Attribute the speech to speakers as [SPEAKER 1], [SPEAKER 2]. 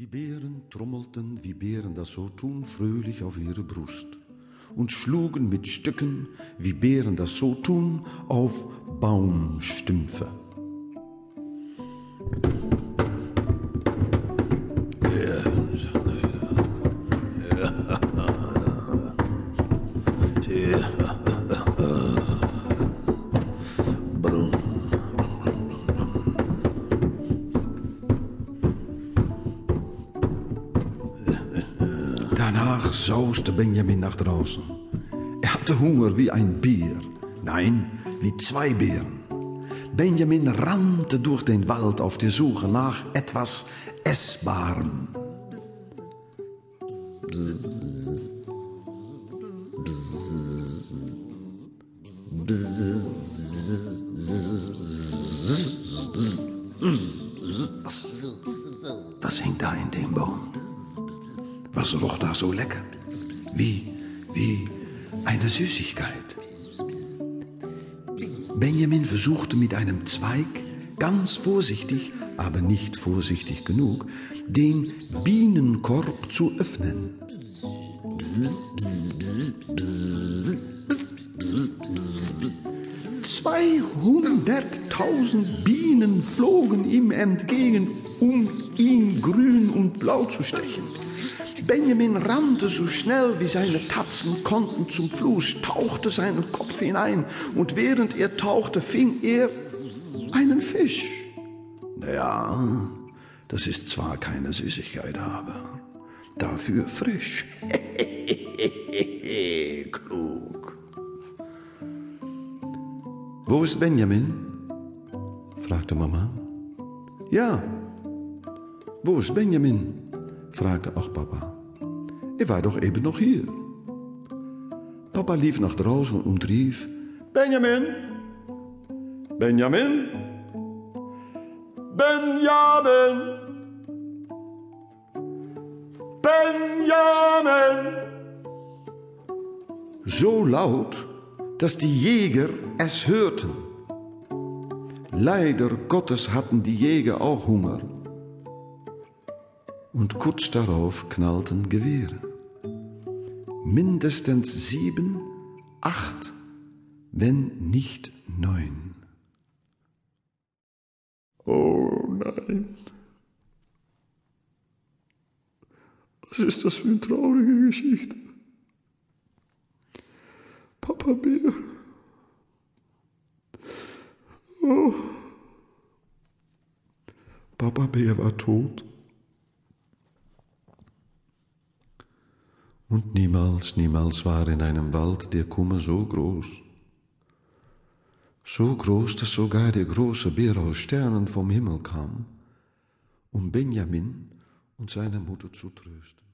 [SPEAKER 1] Die Bären trommelten, wie Bären das so tun, fröhlich auf ihre Brust und schlugen mit Stücken, wie Bären das so tun, auf Baumstümpfe. Danach sauste Benjamin nach draußen. Er hatte Hunger wie ein Bier. Nein, wie zwei Bären. Benjamin rannte durch den Wald auf der Suche nach etwas Essbarem. Was, hing da in dem Baum? Was roch da so lecker? Wie, wie eine Süßigkeit. Benjamin versuchte mit einem Zweig ganz vorsichtig, aber nicht vorsichtig genug, den Bienenkorb zu öffnen. Zweihunderttausend Bienen flogen ihm entgegen, um ihn grün und blau zu stechen. Benjamin rannte so schnell wie seine Tatzen konnten zum Fluss, tauchte seinen Kopf hinein und während er tauchte, fing er einen Fisch. Naja, das ist zwar keine Süßigkeit, aber dafür frisch. Klug. Wo ist Benjamin? fragte Mama. Ja, wo ist Benjamin? fragte auch Papa. Er war doch eben noch hier. Papa lief nach draußen und rief: Benjamin! Benjamin! Benjamin! Benjamin! So laut, dass die Jäger es hörten. Leider Gottes hatten die Jäger auch Hunger. Und kurz darauf knallten Gewehre. Mindestens sieben, acht, wenn nicht neun. Oh nein. Was ist das für eine traurige Geschichte? Papa Bär. Oh. Papa Bär war tot. Und niemals, niemals war in einem Wald der Kummer so groß. So groß, dass sogar der große Bär aus Sternen vom Himmel kam, um Benjamin und seine Mutter zu trösten.